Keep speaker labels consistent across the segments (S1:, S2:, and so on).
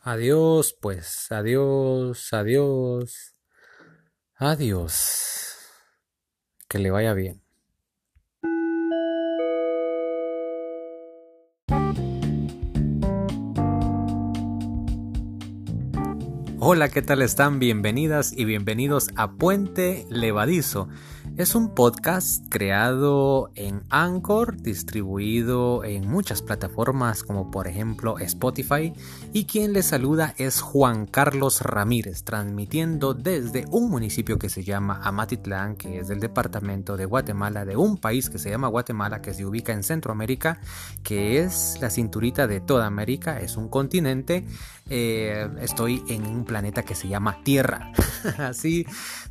S1: Adiós, pues, adiós, adiós, adiós. Que le vaya bien. Hola, ¿qué tal están? Bienvenidas y bienvenidos a Puente Levadizo. Es un podcast creado en Anchor, distribuido en muchas plataformas como por ejemplo Spotify y quien les saluda es Juan Carlos Ramírez, transmitiendo desde un municipio que se llama Amatitlán, que es del departamento de Guatemala, de un país que se llama Guatemala, que se ubica en Centroamérica, que es la cinturita de toda América, es un continente. Eh, estoy en un planeta que se llama Tierra. Así,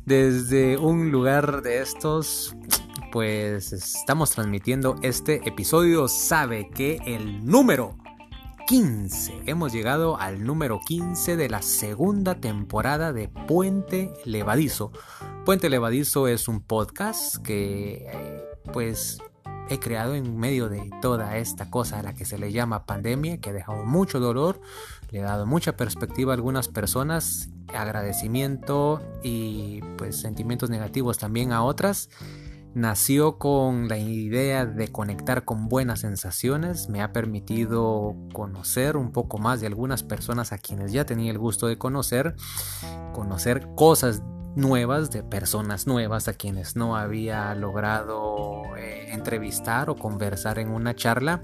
S1: desde un lugar de este pues estamos transmitiendo este episodio. Sabe que el número 15. Hemos llegado al número 15 de la segunda temporada de Puente Levadizo. Puente Levadizo es un podcast que eh, pues he creado en medio de toda esta cosa a la que se le llama pandemia, que ha dejado mucho dolor, le ha dado mucha perspectiva a algunas personas, agradecimiento y pues sentimientos negativos también a otras. Nació con la idea de conectar con buenas sensaciones, me ha permitido conocer un poco más de algunas personas a quienes ya tenía el gusto de conocer, conocer cosas nuevas de personas nuevas a quienes no había logrado eh, entrevistar o conversar en una charla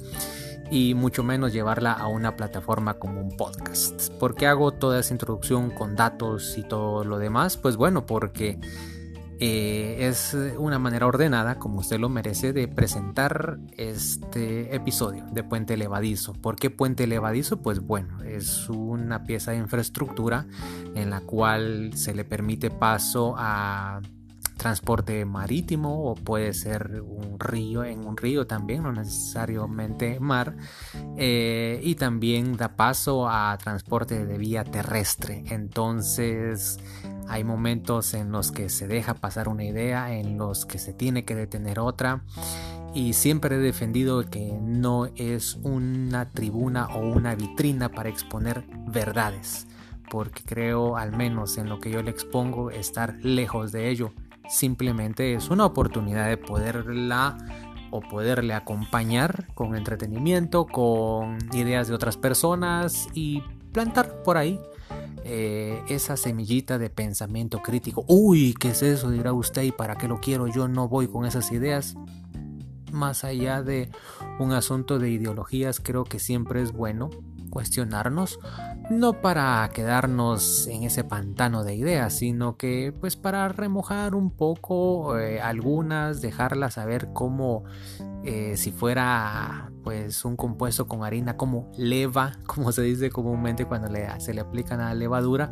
S1: y mucho menos llevarla a una plataforma como un podcast. ¿Por qué hago toda esa introducción con datos y todo lo demás? Pues bueno, porque eh, es una manera ordenada, como usted lo merece, de presentar este episodio de Puente Levadizo. ¿Por qué Puente Levadizo? Pues bueno, es una pieza de infraestructura en la cual se le permite paso a transporte marítimo o puede ser un río en un río también, no necesariamente mar, eh, y también da paso a transporte de vía terrestre. Entonces hay momentos en los que se deja pasar una idea, en los que se tiene que detener otra. Y siempre he defendido que no es una tribuna o una vitrina para exponer verdades porque creo, al menos en lo que yo le expongo, estar lejos de ello simplemente es una oportunidad de poderla o poderle acompañar con entretenimiento, con ideas de otras personas y plantar por ahí eh, esa semillita de pensamiento crítico. Uy, ¿qué es eso? Dirá usted, ¿y para qué lo quiero? Yo no voy con esas ideas. Más allá de un asunto de ideologías, creo que siempre es bueno cuestionarnos, no para quedarnos en ese pantano de ideas, sino que pues para remojar un poco eh, algunas, dejarlas saber cómo eh, si fuera pues un compuesto con harina como leva, como se dice comúnmente cuando se le aplica la levadura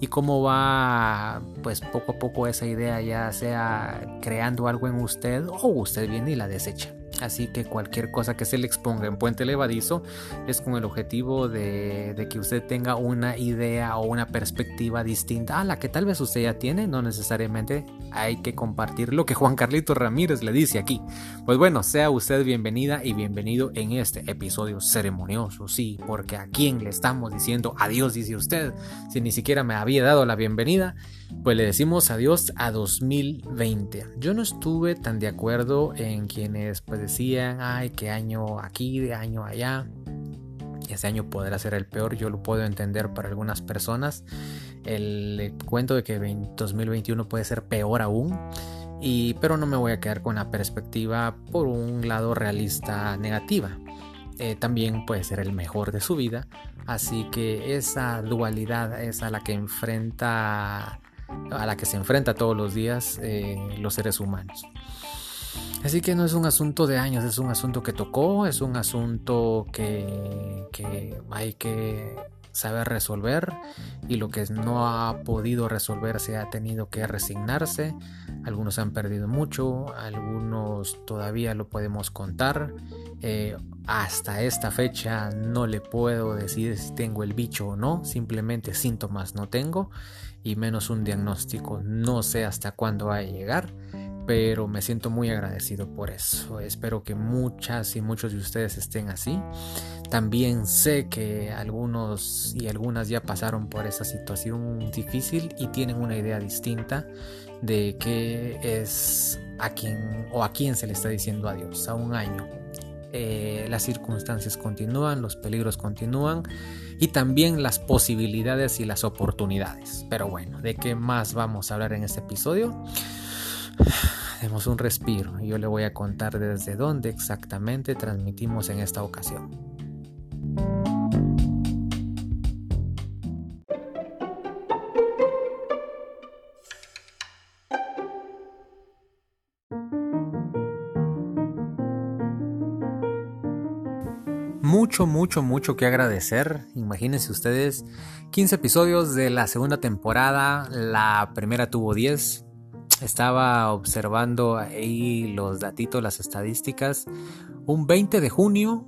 S1: y cómo va pues poco a poco esa idea ya sea creando algo en usted o usted viene y la desecha. Así que cualquier cosa que se le exponga en Puente Levadizo es con el objetivo de, que usted tenga una idea o una perspectiva distinta a la que tal vez usted ya tiene. No necesariamente hay que compartir lo que Juan Carlito Ramírez le dice aquí. Pues bueno, sea usted bienvenida y bienvenido en este episodio ceremonioso. Sí, porque a quién le estamos diciendo adiós, dice usted, si ni siquiera me había dado la bienvenida. Pues le decimos adiós a 2020. Yo no estuve tan de acuerdo en quienes pues decían, ay, qué año aquí, de año allá. Ese año podrá ser el peor, yo lo puedo entender para algunas personas. El cuento de que 2021 puede ser peor aún. Y, pero no me voy a quedar con la perspectiva por un lado realista negativa. Eh, también puede ser el mejor de su vida. Así que esa dualidad es a la que enfrenta a la que se enfrenta todos los días eh, los seres humanos. Así que no es un asunto de años, es un asunto que tocó, es un asunto que, que hay que saber resolver y lo que no ha podido resolverse ha tenido que resignarse. Algunos han perdido mucho, algunos todavía lo podemos contar. Eh, hasta esta fecha no le puedo decir si tengo el bicho o no, simplemente síntomas no tengo y menos un diagnóstico. No sé hasta cuándo va a llegar pero me siento muy agradecido por eso. Espero que muchas y muchos de ustedes estén así. También sé que algunos y algunas ya pasaron por esa situación difícil y tienen una idea distinta de qué es a quién o a quién se le está diciendo adiós a un año. Eh, las circunstancias continúan, los peligros continúan y también las posibilidades y las oportunidades. Pero bueno, ¿de qué más vamos a hablar en este episodio? Demos un respiro y yo le voy a contar desde dónde exactamente transmitimos en esta ocasión. mucho, mucho, mucho que agradecer. Imagínense ustedes, 15 episodios de la segunda temporada, la primera tuvo 10. Estaba observando ahí los datitos, las estadísticas. Un 20 de junio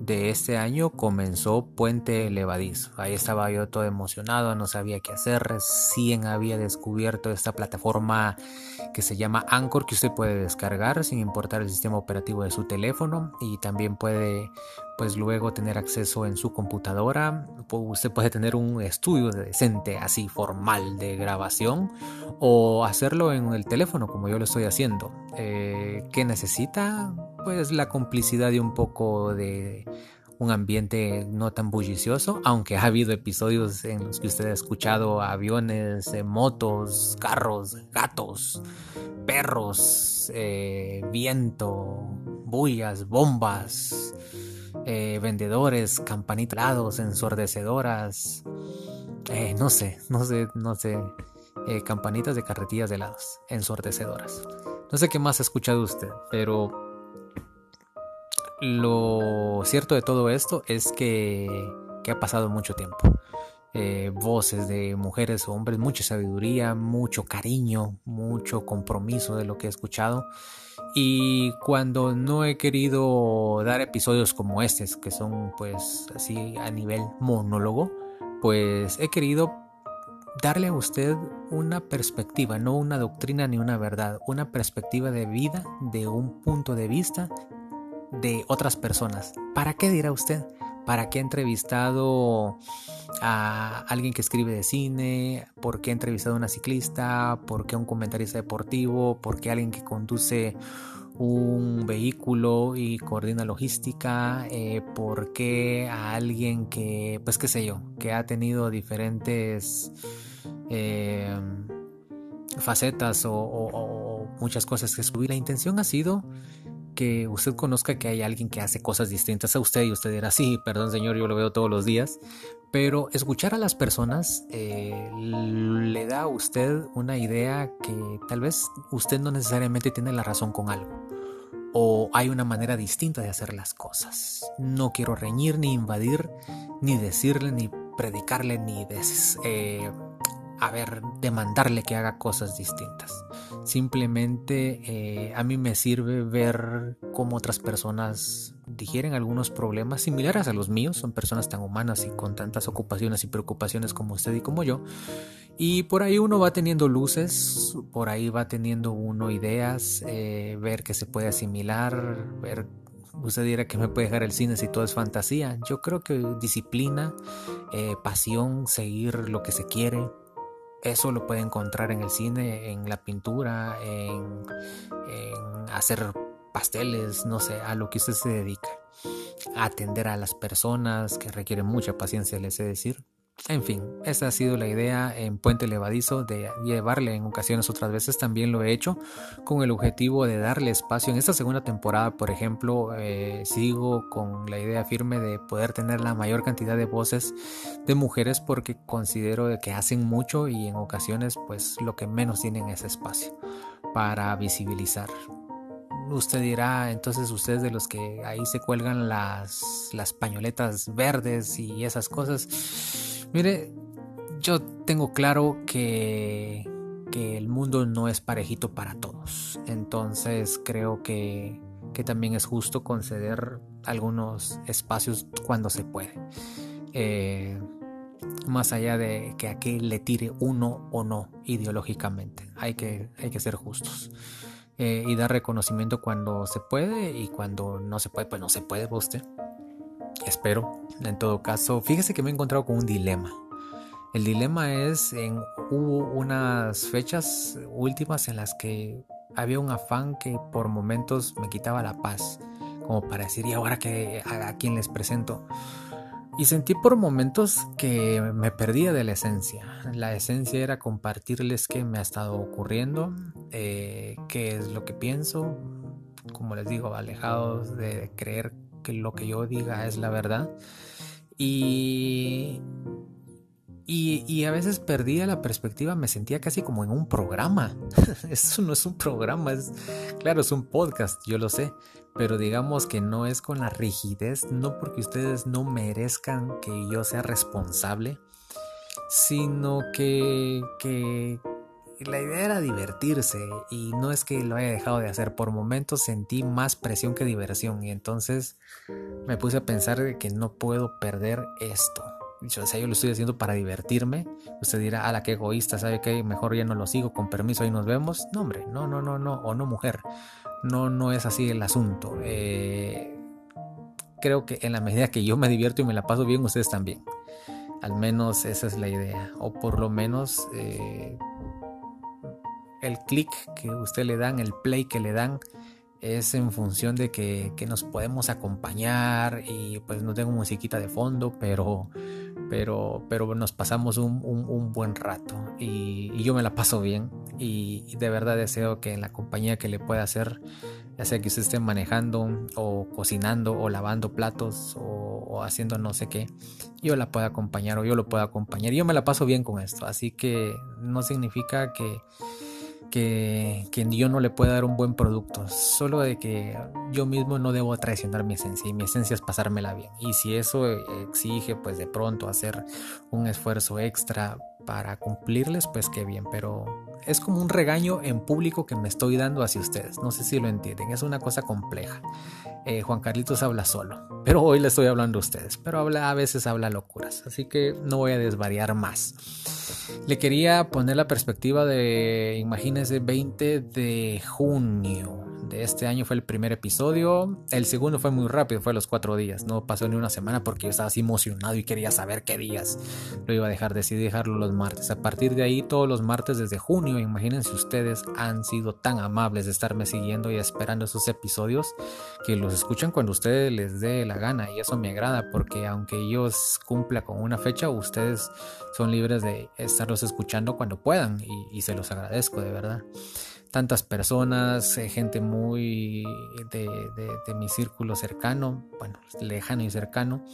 S1: de este año comenzó Puente Levadizo. Ahí estaba yo todo emocionado, no sabía qué hacer. Recién había descubierto esta plataforma que se llama Anchor que usted puede descargar sin importar el sistema operativo de su teléfono y también puede pues luego tener acceso en su computadora. Usted puede tener un estudio decente así formal de grabación o hacerlo en el teléfono como yo lo estoy haciendo. Eh, ¿Qué necesita? Pues la complicidad de un poco de un ambiente no tan bullicioso, aunque ha habido episodios en los que usted ha escuchado aviones, eh, motos, carros, gatos, perros, eh, viento, bullas, bombas, eh, vendedores, campanitlados, ensordecedoras, no sé, no sé, no sé, campanitas de carretillas de helados, ensordecedoras. No sé qué más ha escuchado usted, pero lo cierto de todo esto es que, ha pasado mucho tiempo. Eh, voces de mujeres o hombres, mucha sabiduría, mucho cariño, mucho compromiso de lo que he escuchado. Y cuando no he querido dar episodios como estos, que son pues así a nivel monólogo, pues he querido darle a usted una perspectiva, no una doctrina ni una verdad, una perspectiva de vida, de un punto de vista de otras personas. ¿Para qué dirá usted? ¿Para qué ha entrevistado a alguien que escribe de cine? ¿Por qué ha entrevistado a una ciclista? ¿Por qué a un comentarista deportivo? ¿Por qué alguien que conduce un vehículo y coordina logística? Eh, ¿Por qué a alguien que, pues qué sé yo, que ha tenido diferentes eh, facetas o, o, muchas cosas que escribir? La intención ha sido que usted conozca que hay alguien que hace cosas distintas a usted y usted dirá, sí, perdón señor, yo lo veo todos los días, pero escuchar a las personas eh, le da a usted una idea que tal vez usted no necesariamente tiene la razón con algo o hay una manera distinta de hacer las cosas. No quiero reñir ni invadir, ni decirle, ni predicarle, ni des, eh, a ver, demandarle que haga cosas distintas. Simplemente eh, a mí me sirve ver cómo otras personas digieren algunos problemas similares a los míos. Son personas tan humanas y con tantas ocupaciones y preocupaciones como usted y como yo. Y por ahí uno va teniendo luces, por ahí va teniendo uno ideas, eh, ver que se puede asimilar, ver Usted dirá que me puede dejar el cine si todo es fantasía. Yo creo que disciplina, eh, pasión, seguir lo que se quiere, eso lo puede encontrar en el cine, en la pintura, en, hacer pasteles, no sé, a lo que usted se dedica. Atender a las personas que requieren mucha paciencia, les he decir. En fin, esa ha sido la idea en Puente Levadizo de llevarle en ocasiones otras veces también lo he hecho con el objetivo de darle espacio. En esta segunda temporada, por ejemplo, eh, sigo con la idea firme de poder tener la mayor cantidad de voces de mujeres porque considero que hacen mucho y en ocasiones pues lo que menos tienen es espacio para visibilizar usted dirá, entonces ustedes de los que ahí se cuelgan las, las pañoletas verdes y esas cosas, mire, yo tengo claro que, que el mundo no es parejito para todos. Entonces creo que, que también es justo conceder algunos espacios cuando se puede. Eh, más allá de que aquí le tire uno o no ideológicamente. Hay que, hay que ser justos. eh, y dar reconocimiento cuando se puede y cuando no se puede, pues no se puede, usted. Espero. En todo caso, fíjese que me he encontrado con un dilema. El dilema es en hubo unas fechas últimas en las que había un afán que por momentos me quitaba la paz, como para decir, ¿y ahora que a, quién les presento? Y sentí por momentos que me perdía de la esencia. La esencia era compartirles qué me ha estado ocurriendo, eh, qué es lo que pienso, como les digo, alejados de creer que lo que yo diga es la verdad. Y y, a veces perdía la perspectiva, me sentía casi como en un programa. Eso no es un programa, es claro, es un podcast, yo lo sé, pero digamos que no es con la rigidez, no porque ustedes no merezcan que yo sea responsable, sino que, que la idea era divertirse y no es que lo haya dejado de hacer, por momentos sentí más presión que diversión y entonces me puse a pensar que no puedo perder esto o sea, yo lo estoy haciendo para divertirme. Usted dirá, a la que egoísta, ¿sabe qué? Mejor ya no lo sigo, con permiso, ahí nos vemos. No, hombre, no, no, no, no, o no, mujer. No, no es así el asunto. Eh, creo que en la medida que yo me divierto y me la paso bien, ustedes también. Al menos esa es la idea. O por lo menos eh, el clic que usted le dan, el play que le dan, es en función de que, nos podemos acompañar y pues no tengo musiquita de fondo, pero, pero, pero nos pasamos un, buen rato y, yo me la paso bien y, de verdad deseo que en la compañía que le pueda hacer, ya sea que usted esté manejando o cocinando o lavando platos o, o haciendo no sé qué, yo la pueda acompañar o yo lo pueda acompañar. Yo me la paso bien con esto, así que no significa que que, yo no le pueda dar un buen producto, solo de que yo mismo no debo traicionar mi esencia y mi esencia es pasármela bien. Y si eso exige pues de pronto hacer un esfuerzo extra para cumplirles, pues qué bien, pero es como un regaño en público que me estoy dando hacia ustedes. No sé si lo entienden, es una cosa compleja. Eh, Juan Carlitos habla solo, pero hoy le estoy hablando a ustedes, pero habla, a veces habla locuras, así que no voy a desvariar más. Le quería poner la perspectiva de, imagínense, 20 de junio de este año fue el primer episodio. El segundo fue muy rápido, fue a los cuatro días. No pasó ni una semana porque yo estaba así emocionado y quería saber qué días lo iba a dejar. Decidí dejarlo los martes. A partir de ahí, todos los martes desde junio, imagínense ustedes, han sido tan amables de estarme siguiendo y esperando esos episodios que los escuchan cuando ustedes les dé la gana. Y eso me agrada porque aunque ellos cumpla con una fecha, ustedes son libres de estarlos escuchando cuando puedan y se los agradezco de verdad tantas personas, eh, gente muy de, mi círculo cercano, bueno, lejano y cercano,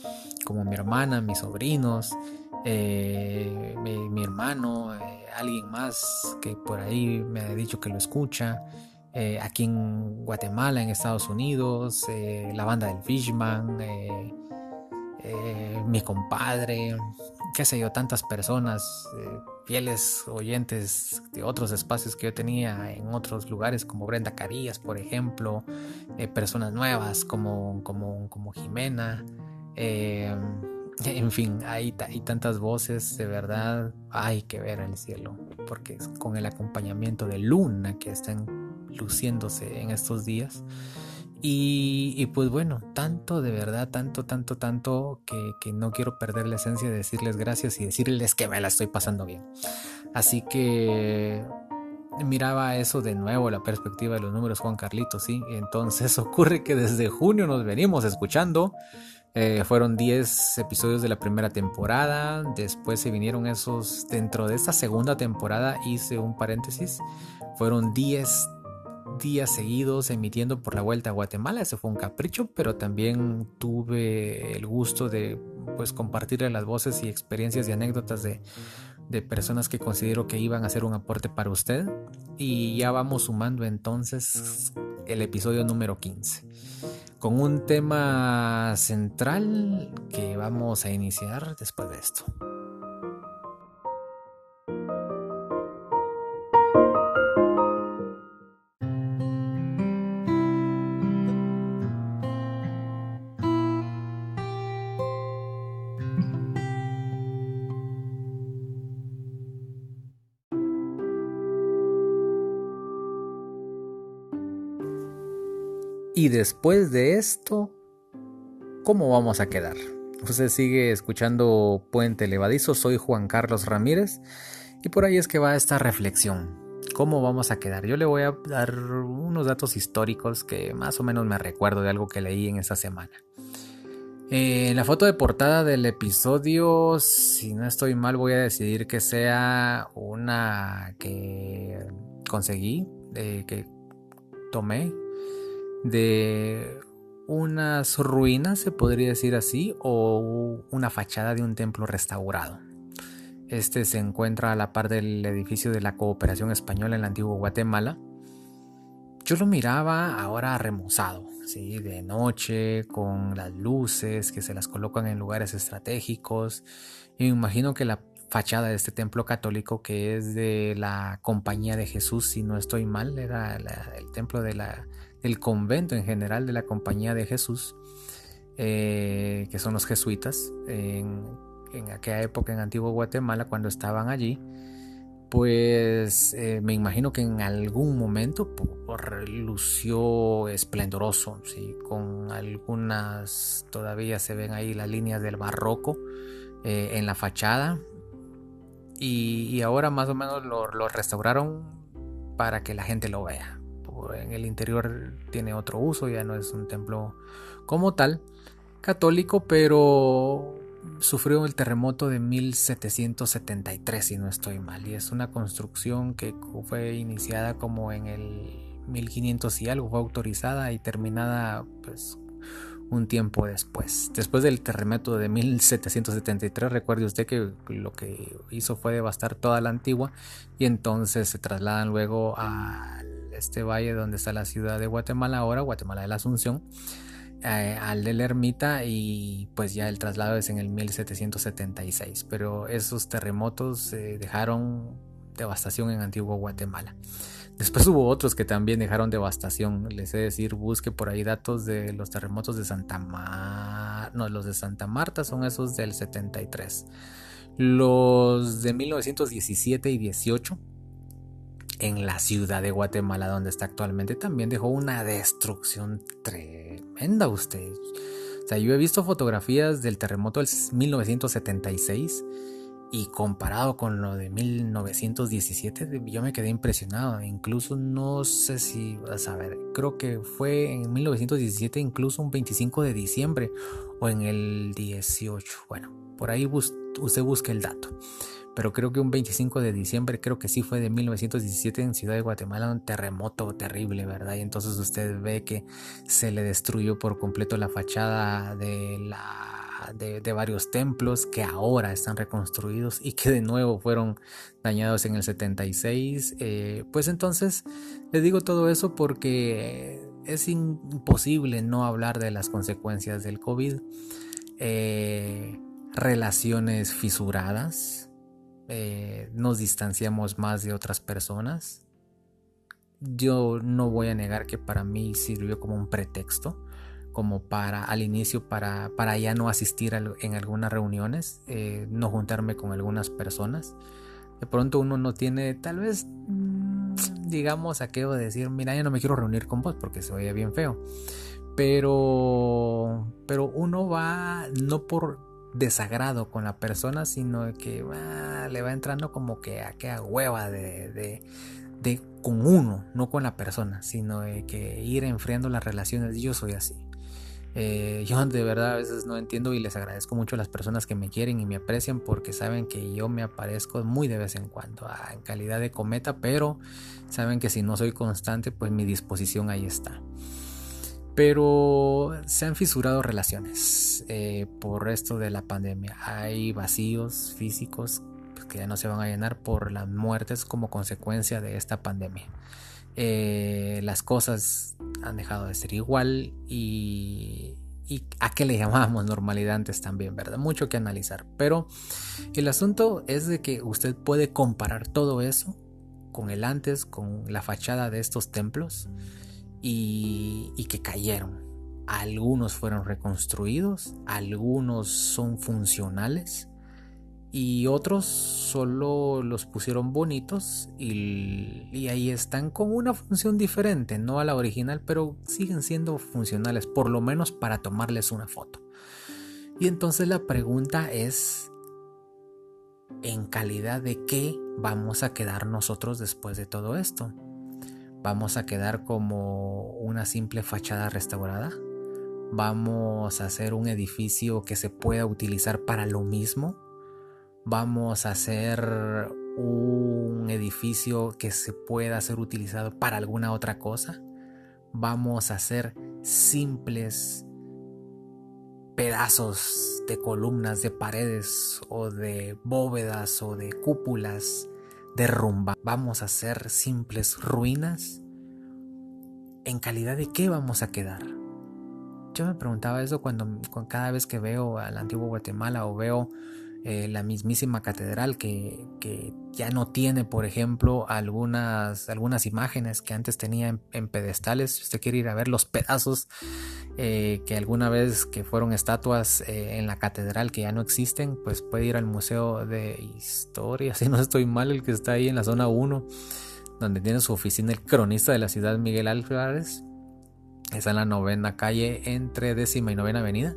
S1: como mi hermana, mis sobrinos, eh, mi, hermano, eh, alguien más que por ahí me ha dicho que lo escucha. aquí en Guatemala, en Estados Unidos, la banda del Fishman, mi compadre, qué sé yo, tantas personas fieles oyentes de otros espacios que yo tenía en otros lugares, como Brenda Carías, por ejemplo, eh, personas nuevas como, como, como Jimena. En fin, hay, tantas voces, de verdad, hay que ver el cielo, porque es con el acompañamiento de Luna que están luciéndose en estos días. Y, pues bueno, tanto de verdad, tanto, tanto, tanto que, no quiero perder la esencia de decirles gracias y decirles que me la estoy pasando bien. Así que miraba eso de nuevo, la perspectiva de los números Juan Carlitos, sí. Entonces ocurre que desde junio nos venimos escuchando. Eh, fueron 10 episodios de la primera temporada. Después se vinieron esos. Dentro de esta segunda temporada hice un paréntesis. Fueron 10 días seguidos emitiendo por la vuelta a Guatemala. Ese fue un capricho, pero también tuve el gusto de pues compartirle las voces y experiencias y anécdotas de, de personas que considero que iban a hacer un aporte para usted. Y ya vamos sumando entonces el episodio número 15 con un tema central que vamos a iniciar después de esto. Y después de esto, ¿cómo vamos a quedar? Usted sigue escuchando Puente Levadizo, soy Juan Carlos Ramírez y por ahí es que va esta reflexión. ¿Cómo vamos a quedar? Yo le voy a dar unos datos históricos que más o menos me recuerdo de algo que leí en esta semana. Eh, la foto de portada del episodio, si no estoy mal, voy a decidir que sea una que conseguí, que tomé de unas ruinas, se podría decir así, o una fachada de un templo restaurado. Este se encuentra a la par del edificio de la Cooperación Española en el antiguo Guatemala. Yo lo miraba ahora remozado, ¿sí? de noche, con las luces que se las colocan en lugares estratégicos. Y me imagino que la fachada de este templo católico, que es de la Compañía de Jesús, si no estoy mal, era el templo de la, del convento en general de la Compañía de Jesús, eh, que son los jesuitas, en, aquella época en Antiguo Guatemala, cuando estaban allí, pues eh, me imagino que en algún momento lució esplendoroso, ¿sí? con algunas, todavía se ven ahí las líneas del barroco eh, en la fachada, y, ahora más o menos lo, restauraron para que la gente lo vea. En el interior tiene otro uso, ya no es un templo como tal católico, pero sufrió el terremoto de 1773, si no estoy mal, y es una construcción que fue iniciada como en el 1500 y algo, fue autorizada y terminada pues un tiempo después. Después del terremoto de 1773, recuerde usted que lo que hizo fue devastar toda la antigua y entonces se trasladan luego a este valle donde está la ciudad de Guatemala ahora, Guatemala de la Asunción, eh, al de la ermita y pues ya el traslado es en el 1776. Pero esos terremotos eh, dejaron devastación en antiguo Guatemala. Después hubo otros que también dejaron devastación. Les he decir, busque por ahí datos de los terremotos de Santa Marta. No, los de Santa Marta son esos del 73. Los de 1917 y 18 en la ciudad de Guatemala, donde está actualmente, también dejó una destrucción tremenda usted. O sea, yo he visto fotografías del terremoto del 1976 y comparado con lo de 1917, yo me quedé impresionado. Incluso no sé si, a ver, creo que fue en 1917, incluso un 25 de diciembre o en el 18. Bueno, por ahí usted busque el dato. Pero creo que un 25 de diciembre, creo que sí fue de 1917 en Ciudad de Guatemala, un terremoto terrible, ¿verdad? Y entonces usted ve que se le destruyó por completo la fachada de la de, varios templos que ahora están reconstruidos y que de nuevo fueron dañados en el 76. Eh, pues entonces le digo todo eso porque es imposible no hablar de las consecuencias del COVID. Eh, relaciones fisuradas, eh, nos distanciamos más de otras personas. Yo no voy a negar que para mí sirvió como un pretexto como para al inicio para, para ya no asistir en algunas reuniones, eh, no juntarme con algunas personas. De pronto uno no tiene tal vez, mm, digamos, aquello de decir, mira, ya no me quiero reunir con vos porque se oye bien feo. Pero, pero uno va no por desagrado con la persona, sino que le va entrando como que a aquella hueva de, de, de con uno, no con la persona, sino de que ir enfriando las relaciones. Yo soy así. Eh, yo de verdad a veces no entiendo y les agradezco mucho a las personas que me quieren y me aprecian porque saben que yo me aparezco muy de vez en cuando ah, en calidad de cometa, pero saben que si no soy constante, pues mi disposición ahí está. Pero se han fisurado relaciones eh, por esto de la pandemia. Hay vacíos físicos que ya no se van a llenar por las muertes como consecuencia de esta pandemia. Eh, las cosas han dejado de ser igual y, a qué le llamamos normalidad antes también, ¿verdad? Mucho que analizar. Pero el asunto es de que usted puede comparar todo eso con el antes, con la fachada de estos templos y, que cayeron. Algunos fueron reconstruidos, algunos son funcionales y otros solo los pusieron bonitos y, ahí están con una función diferente, no a la original, pero siguen siendo funcionales, por lo menos para tomarles una foto. Y entonces la pregunta es, ¿en calidad de qué vamos a quedar nosotros después de todo esto? ¿Vamos a quedar como una simple fachada restaurada? ¿Vamos a hacer un edificio que se pueda utilizar para lo mismo? vamos a hacer un edificio que se pueda ser utilizado para alguna otra cosa. Vamos a hacer simples pedazos de columnas, de paredes o de bóvedas o de cúpulas derrumba. Vamos a hacer simples ruinas. ¿En calidad de qué vamos a quedar? Yo me preguntaba eso cuando, cada vez que veo al antiguo Guatemala o veo eh, la mismísima catedral que, ya no tiene, por ejemplo, algunas, algunas imágenes que antes tenía en, pedestales. Si usted quiere ir a ver los pedazos eh, que alguna vez que fueron estatuas eh, en la catedral que ya no existen, pues puede ir al Museo de Historia, si no estoy mal, el que está ahí en la zona 1, donde tiene su oficina el cronista de la ciudad Miguel Álvarez. Está en la novena calle entre décima y novena avenida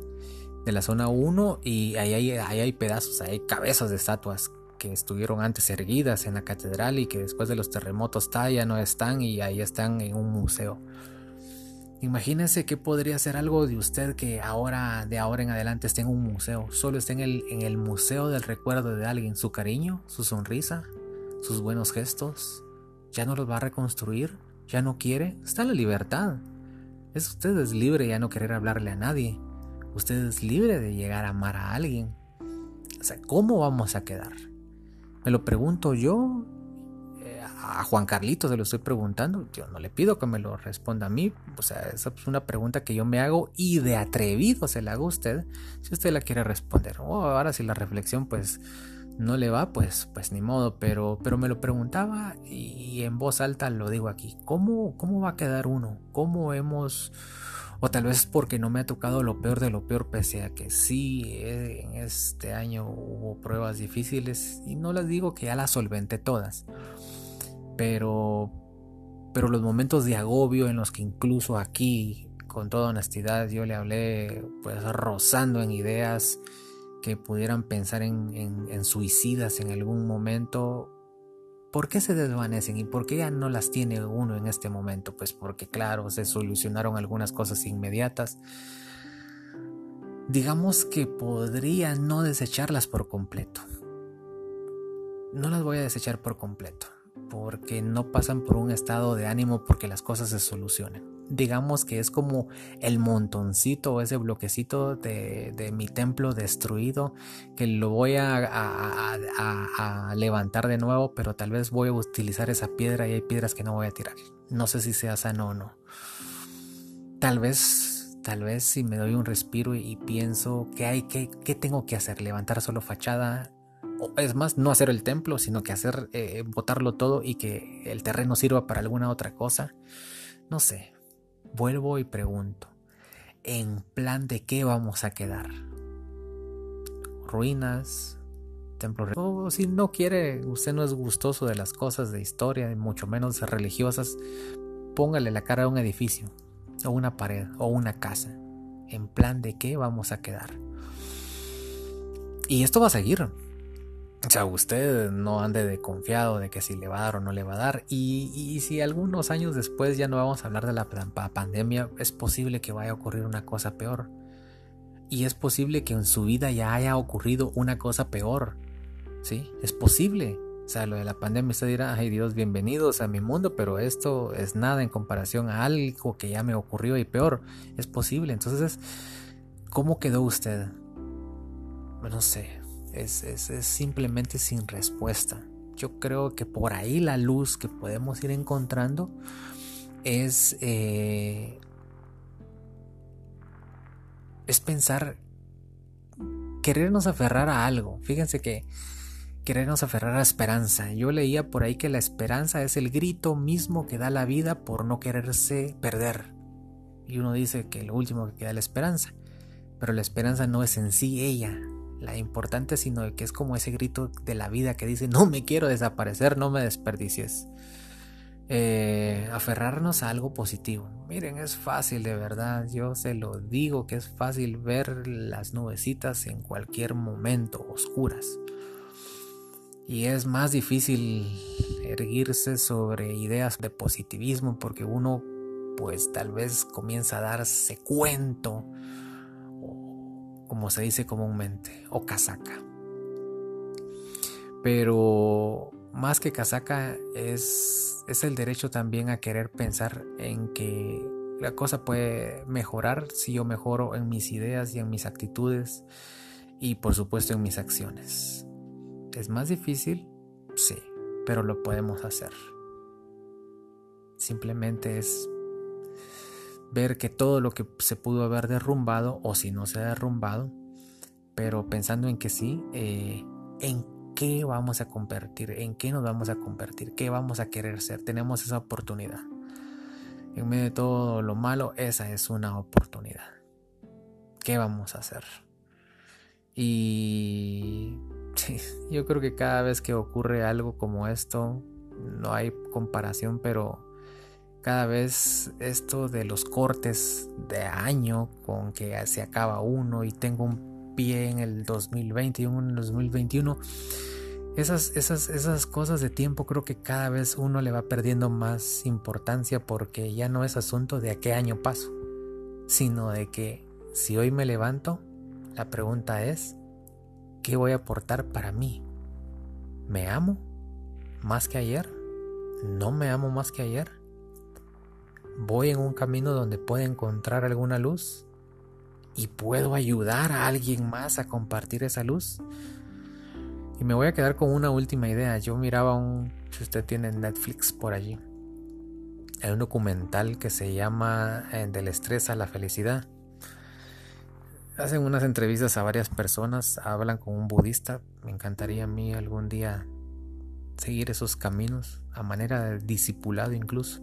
S1: de la zona 1 y ahí hay, hay pedazos, hay cabezas de estatuas que estuvieron antes erguidas en la catedral y que después de los terremotos ya no están y ahí están en un museo. Imagínense que podría ser algo de usted que ahora, de ahora en adelante, esté en un museo. Solo esté en el, en el museo del recuerdo de alguien. Su cariño, su sonrisa, sus buenos gestos. ¿Ya no los va a reconstruir? ¿Ya no quiere? Está en la libertad. Es usted es libre ya no querer hablarle a nadie. Usted es libre de llegar a amar a alguien. O sea, ¿cómo vamos a quedar? Me lo pregunto yo. Eh, a Juan Carlito se lo estoy preguntando. Yo no le pido que me lo responda a mí. O sea, esa es una pregunta que yo me hago y de atrevido se la hago a usted. Si usted la quiere responder. Oh, ahora si la reflexión pues no le va, pues, pues ni modo. Pero, pero me lo preguntaba y en voz alta lo digo aquí. ¿Cómo, cómo va a quedar uno? ¿Cómo hemos o tal vez porque no me ha tocado lo peor de lo peor, pese a que sí, eh, en este año hubo pruebas difíciles y no las digo que ya las solventé todas. Pero, pero los momentos de agobio en los que incluso aquí, con toda honestidad, yo le hablé pues rozando en ideas que pudieran pensar en, en suicidas en algún momento, ¿Por qué se desvanecen y por qué ya no las tiene uno en este momento? Pues porque claro, se solucionaron algunas cosas inmediatas. Digamos que podría no desecharlas por completo. No las voy a desechar por completo, porque no pasan por un estado de ánimo porque las cosas se solucionen digamos que es como el montoncito o ese bloquecito de, mi templo destruido que lo voy a, levantar de nuevo, pero tal vez voy a utilizar esa piedra y hay piedras que no voy a tirar. No sé si sea sano o no. Tal vez, tal vez si me doy un respiro y, pienso que hay que, ¿qué tengo que hacer? Levantar solo fachada. O es más, no hacer el templo, sino que hacer, eh, botarlo todo y que el terreno sirva para alguna otra cosa. No sé, Vuelvo y pregunto, ¿en plan de qué vamos a quedar? ¿Ruinas? ¿Templos? O si no quiere, usted no es gustoso de las cosas de historia, mucho menos religiosas, póngale la cara a un edificio, o una pared, o una casa. ¿En plan de qué vamos a quedar? Y esto va a seguir. O sea, usted no ande de confiado de que si le va a dar o no le va a dar. Y, si algunos años después ya no vamos a hablar de la pandemia, es posible que vaya a ocurrir una cosa peor. Y es posible que en su vida ya haya ocurrido una cosa peor. ¿Sí? Es posible. O sea, lo de la pandemia usted dirá, ay Dios, bienvenidos a mi mundo, pero esto es nada en comparación a algo que ya me ocurrió y peor. Es posible. Entonces, ¿cómo quedó usted? No sé, es, simplemente sin respuesta. Yo creo que por ahí la luz que podemos ir encontrando es, eh, es pensar, querernos aferrar a algo. Fíjense que querernos aferrar a esperanza. Yo leía por ahí que la esperanza es el grito mismo que da la vida por no quererse perder. Y uno dice que lo último que queda es la esperanza. Pero la esperanza no es en sí ella la importante, sino que es como ese grito de la vida que dice, no me quiero desaparecer, no me desperdicies. Eh, aferrarnos a algo positivo. Miren, es fácil de verdad, yo se lo digo que es fácil ver las nubecitas en cualquier momento oscuras. Y es más difícil erguirse sobre ideas de positivismo porque uno pues tal vez comienza a darse cuento, como se dice comúnmente, o casaca. Pero más que casaca es, es el derecho también a querer pensar en que la cosa puede mejorar si yo mejoro en mis ideas y en mis actitudes y por supuesto en mis acciones. ¿Es más difícil? Sí, pero lo podemos hacer. Simplemente es ver que todo lo que se pudo haber derrumbado o si no se ha derrumbado, pero pensando en que sí, eh, en qué vamos a convertir, en qué nos vamos a convertir, qué vamos a querer ser. Tenemos esa oportunidad. En medio de todo lo malo, esa es una oportunidad. ¿Qué vamos a hacer? Y yo creo que cada vez que ocurre algo como esto, no hay comparación, pero cada vez esto de los cortes de año con que se acaba uno y tengo un pie en el 2020 y uno en el 2021 esas, esas, esas cosas de tiempo creo que cada vez uno le va perdiendo más importancia porque ya no es asunto de a qué año paso, sino de que si hoy me levanto, la pregunta es, ¿qué voy a aportar para mí? ¿Me amo más que ayer? ¿No me amo más que ayer? ¿Voy en un camino donde puedo encontrar alguna luz? ¿Y puedo ayudar a alguien más a compartir esa luz? Y me voy a quedar con una última idea. Yo miraba un, si usted tiene Netflix por allí, hay un documental que se llama eh, Del estrés a la felicidad. Hacen unas entrevistas a varias personas, hablan con un budista. Me encantaría a mí algún día seguir esos caminos, a manera de discipulado incluso,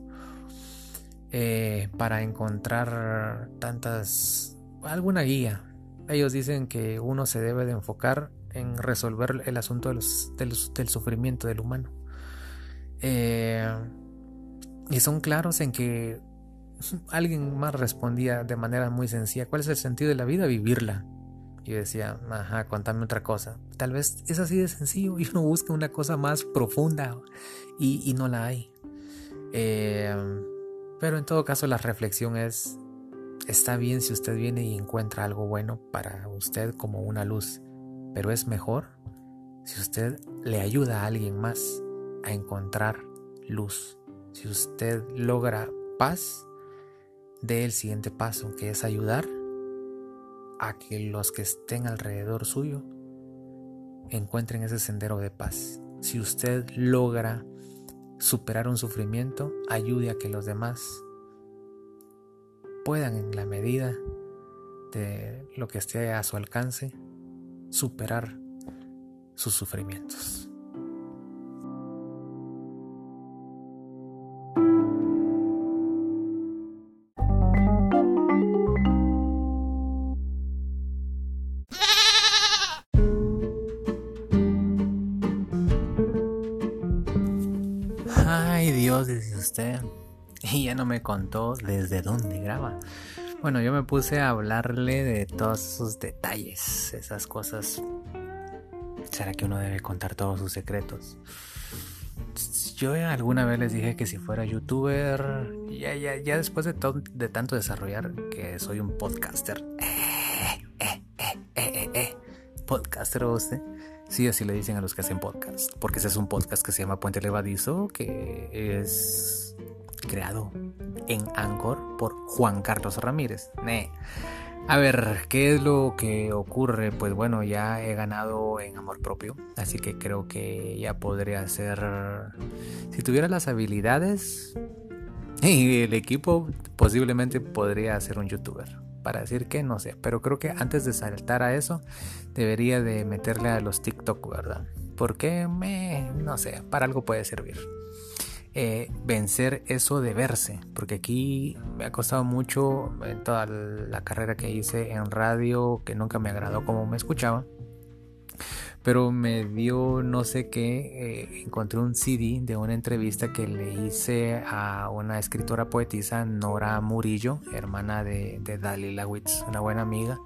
S1: eh, para encontrar tantas, alguna guía. Ellos dicen que uno se debe de enfocar en resolver el asunto del sufrimiento del humano. Eh, y son claros en que alguien más respondía de manera muy sencilla, ¿cuál es el sentido de la vida? Vivirla. Y decía, ajá, contame otra cosa. Tal vez es así de sencillo y uno busca una cosa más profunda y, no la hay. Eh, pero en todo caso la reflexión es, está bien si usted viene y encuentra algo bueno para usted como una luz pero es mejor si usted le ayuda a alguien más a encontrar luz. Si usted logra paz, dé el siguiente paso, que es ayudar a que los que estén alrededor suyo encuentren ese sendero de paz. Si usted logra superar un sufrimiento, ayude a que los demás puedan en la medida de lo que esté a su alcance superar sus sufrimientos. No me contó desde dónde graba. Bueno, yo me puse a hablarle de todos esos detalles, esas cosas. ¿Será que uno debe contar todos sus secretos? Yo alguna vez les dije que si fuera youtuber, ya, ya, ya después de, de tanto desarrollar, que soy un podcaster. Eh, eh, eh, eh, eh podcaster usted. Sí, así le dicen a los que hacen podcast. Porque ese es un podcast que se llama Puente Levadizo, que es creado en Anchor por Juan Carlos Ramírez. A ver, ¿qué es lo que ocurre? Pues bueno, ya he ganado en amor propio, así que creo que ya podría ser, si tuviera las habilidades y el equipo, posiblemente podría ser un youtuber. Para decir que no sé, pero creo que antes de saltar a eso, debería de meterle a los TikTok, ¿verdad? Porque me, no sé, para algo puede servir. Eh, vencer eso de verse, porque aquí me ha costado mucho toda la carrera que hice en radio, que nunca me agradó como me escuchaba, Pero me dio no sé qué, eh, encontré un CD de una entrevista que le hice a una escritora poetisa, Nora Murillo, hermana de, de Dalila Witz, una buena amiga.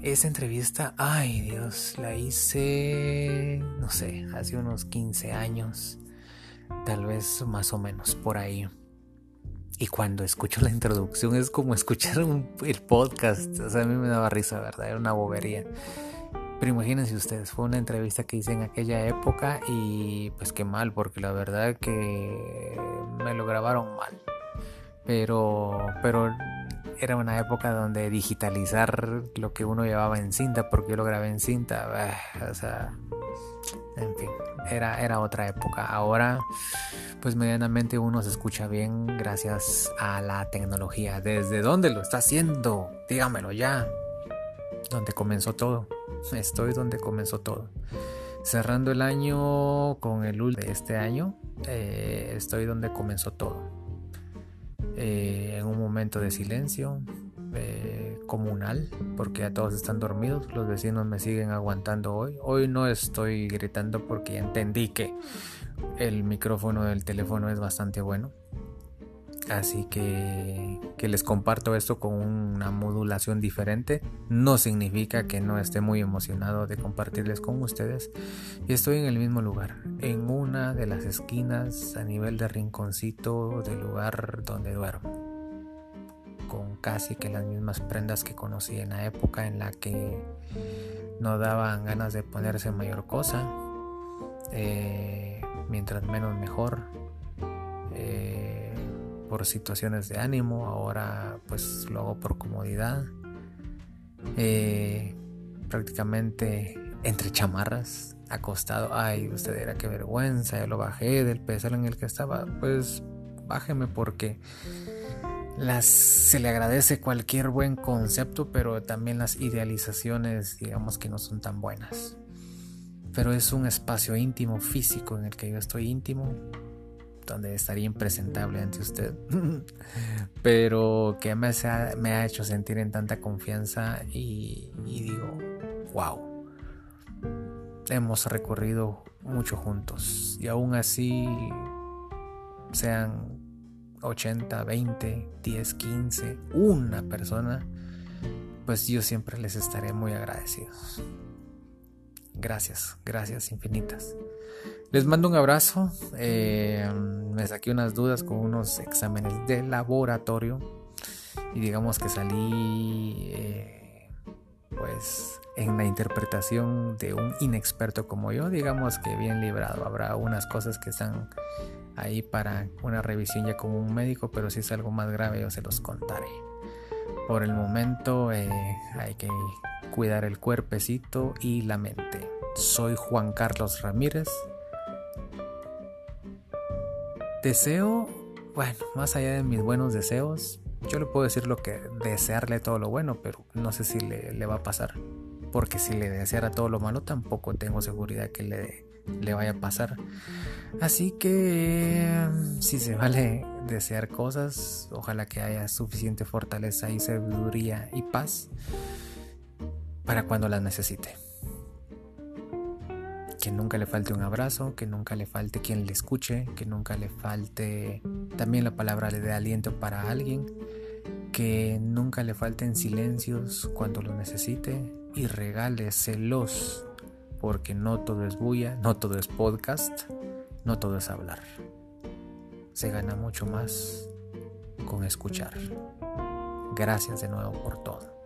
S1: Esa entrevista, ay Dios, la hice, no sé, hace unos 15 años, tal vez más o menos por ahí. Y cuando escucho la introducción es como escuchar el podcast. O sea, a mí me daba risa, ¿verdad? Era una bobería. Pero imagínense ustedes, fue una entrevista que hice en aquella época y pues qué mal, porque la verdad que me lo grabaron mal. Pero, pero era una época donde digitalizar lo que uno llevaba en cinta, porque yo lo grabé en cinta, o sea, en fin, era, era otra época. Ahora, pues medianamente uno se escucha bien gracias a la tecnología. ¿Desde dónde lo está haciendo? Dígamelo ya. Donde comenzó todo. Estoy donde comenzó todo. Cerrando el año con el último de este año, eh, estoy donde comenzó todo. Eh, en un momento de silencio, eh, comunal, porque ya todos están dormidos, los vecinos me siguen aguantando hoy. Hoy no estoy gritando porque entendí que el micrófono del teléfono es bastante bueno. Así que, que les comparto esto con una modulación diferente. No significa que no esté muy emocionado de compartirles con ustedes. Y estoy en el mismo lugar, en una de las esquinas a nivel de rinconcito del lugar donde duermo con casi que las mismas prendas que conocí en la época en la que no daban ganas de ponerse mayor cosa. Eh, mientras menos mejor. Eh, por situaciones de ánimo, ahora pues lo hago por comodidad. Eh, prácticamente entre chamarras, acostado. Ay, usted era qué vergüenza, ya lo bajé del pedestal en el que estaba. Pues bájeme porque las, se le agradece cualquier buen concepto, pero también las idealizaciones, digamos que no son tan buenas. Pero es un espacio íntimo, físico, en el que yo estoy íntimo, donde estaría impresentable ante usted, pero que me, ha, me ha hecho sentir en tanta confianza y, y digo, wow, hemos recorrido mucho juntos y aún así sean 80, 20, 10, 15, una persona, pues yo siempre les estaré muy agradecidos. Gracias, gracias infinitas. Les mando un abrazo. Eh, me saqué unas dudas con unos exámenes de laboratorio y digamos que salí eh, pues en la interpretación de un inexperto como yo, digamos que bien librado. Habrá unas cosas que están ahí para una revisión ya con un médico, pero si es algo más grave yo se los contaré. Por el momento eh, hay que cuidar el cuerpecito y la mente. Soy Juan Carlos Ramírez. Deseo, bueno, más allá de mis buenos deseos, yo le puedo decir lo que desearle todo lo bueno, pero no sé si le, le va a pasar. Porque si le deseara todo lo malo, tampoco tengo seguridad que le le vaya a pasar. Así que si se vale desear cosas, ojalá que haya suficiente fortaleza y sabiduría y paz para cuando las necesite. Que nunca le falte un abrazo, que nunca le falte quien le escuche, que nunca le falte también la palabra de aliento para alguien, que nunca le falten silencios cuando lo necesite y regáleselos porque no todo es bulla, no todo es podcast, no todo es hablar. Se gana mucho más con escuchar. Gracias de nuevo por todo.